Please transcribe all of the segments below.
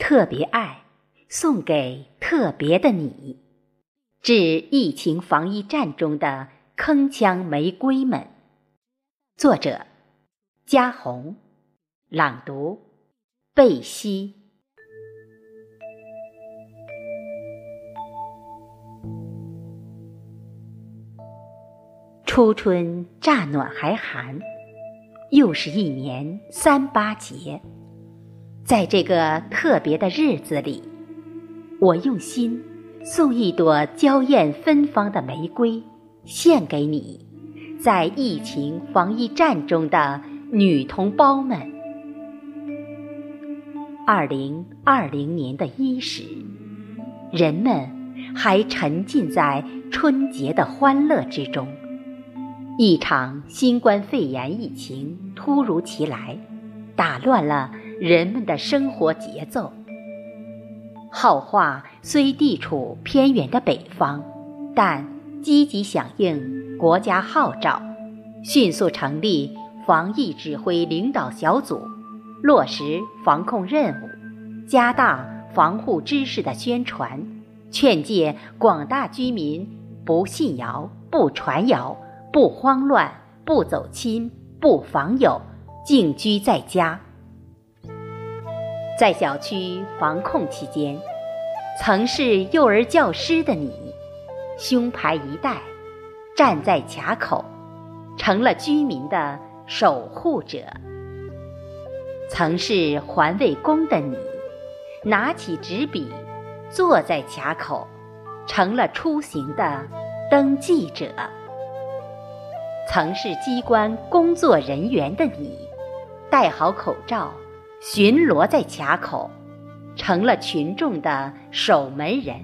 特别爱送给特别的你，致疫情防疫战中的铿锵玫瑰们。作者：嘉红，朗读：贝西。初春乍暖还寒，又是一年三八节。在这个特别的日子里，我用心送一朵娇艳芬芳的玫瑰，献给你，在疫情防疫战中的女同胞们。二零二零年的伊始，人们还沉浸在春节的欢乐之中。一场新冠肺炎疫情突如其来，打乱了人们的生活节奏。浩化虽地处偏远的北方，但积极响应国家号召，迅速成立防疫指挥领导小组，落实防控任务，加大防护知识的宣传，劝诫广大居民不信谣、不传谣。不慌乱，不走亲，不访友，静居在家。在小区防控期间，曾是幼儿教师的你，胸牌一戴，站在卡口，成了居民的守护者；曾是环卫工的你，拿起纸笔，坐在卡口，成了出行的登记者。曾是机关工作人员的你，戴好口罩，巡逻在卡口，成了群众的守门人；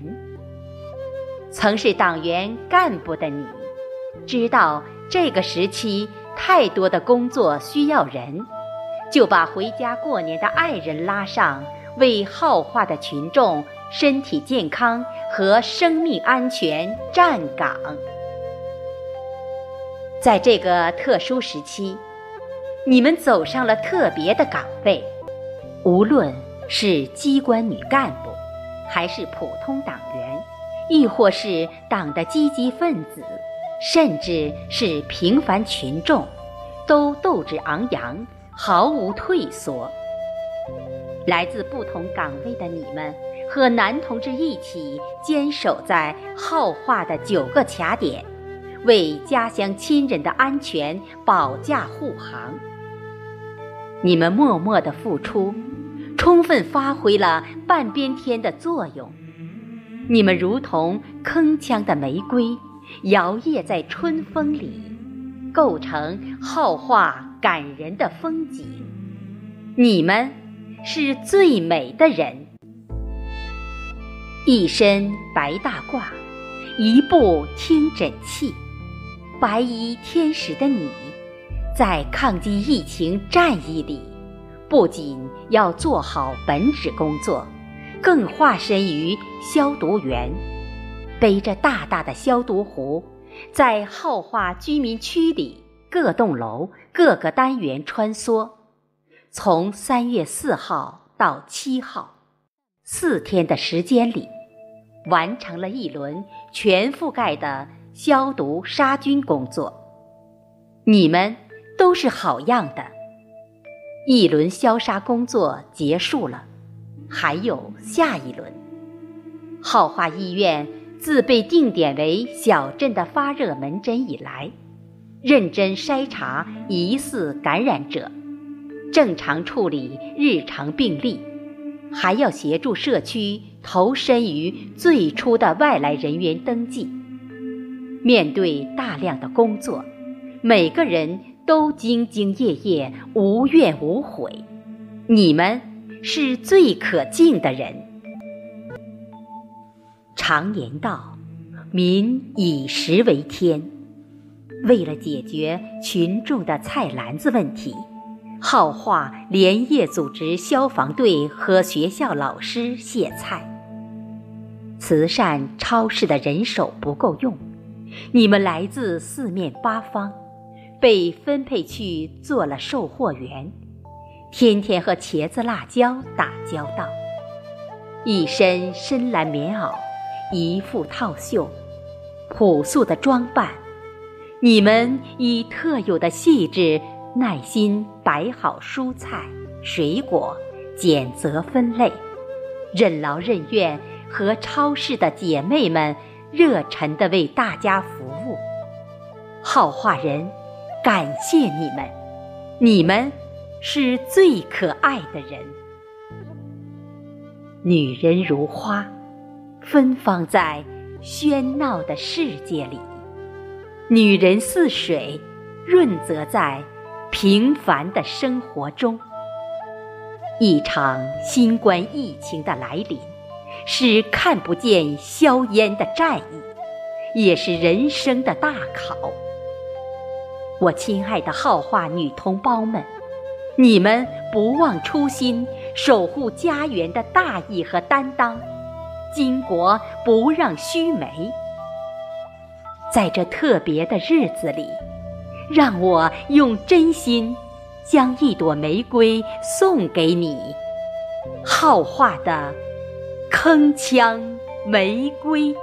曾是党员干部的你，知道这个时期太多的工作需要人，就把回家过年的爱人拉上，为好化的群众身体健康和生命安全站岗。在这个特殊时期，你们走上了特别的岗位，无论是机关女干部，还是普通党员，亦或是党的积极分子，甚至是平凡群众，都斗志昂扬，毫无退缩。来自不同岗位的你们，和男同志一起坚守在浩化的九个卡点。为家乡亲人的安全保驾护航，你们默默的付出，充分发挥了半边天的作用。你们如同铿锵的玫瑰，摇曳在春风里，构成浩化感人的风景。你们是最美的人，一身白大褂，一部听诊器。白衣天使的你，在抗击疫情战役里，不仅要做好本职工作，更化身于消毒员，背着大大的消毒壶，在浩化居民区里各栋楼、各个单元穿梭。从三月四号到七号，四天的时间里，完成了一轮全覆盖的。消毒杀菌工作，你们都是好样的。一轮消杀工作结束了，还有下一轮。浩化医院自被定点为小镇的发热门诊以来，认真筛查疑似感染者，正常处理日常病例，还要协助社区投身于最初的外来人员登记。面对大量的工作，每个人都兢兢业业、无怨无悔。你们是最可敬的人。常言道：“民以食为天。”为了解决群众的菜篮子问题，浩化连夜组织消防队和学校老师卸菜。慈善超市的人手不够用。你们来自四面八方，被分配去做了售货员，天天和茄子、辣椒打交道，一身深蓝棉袄，一副套袖，朴素的装扮，你们以特有的细致耐心摆好蔬菜、水果，拣择分类，任劳任怨，和超市的姐妹们热忱地为大家服务。好话人，感谢你们，你们是最可爱的人。女人如花，芬芳在喧闹的世界里；女人似水，润泽在平凡的生活中。一场新冠疫情的来临，是看不见硝烟的战役，也是人生的大考。我亲爱的好话女同胞们，你们不忘初心。守护家园的大义和担当，巾帼不让须眉。在这特别的日子里，让我用真心将一朵玫瑰送给你，好画的铿锵玫瑰。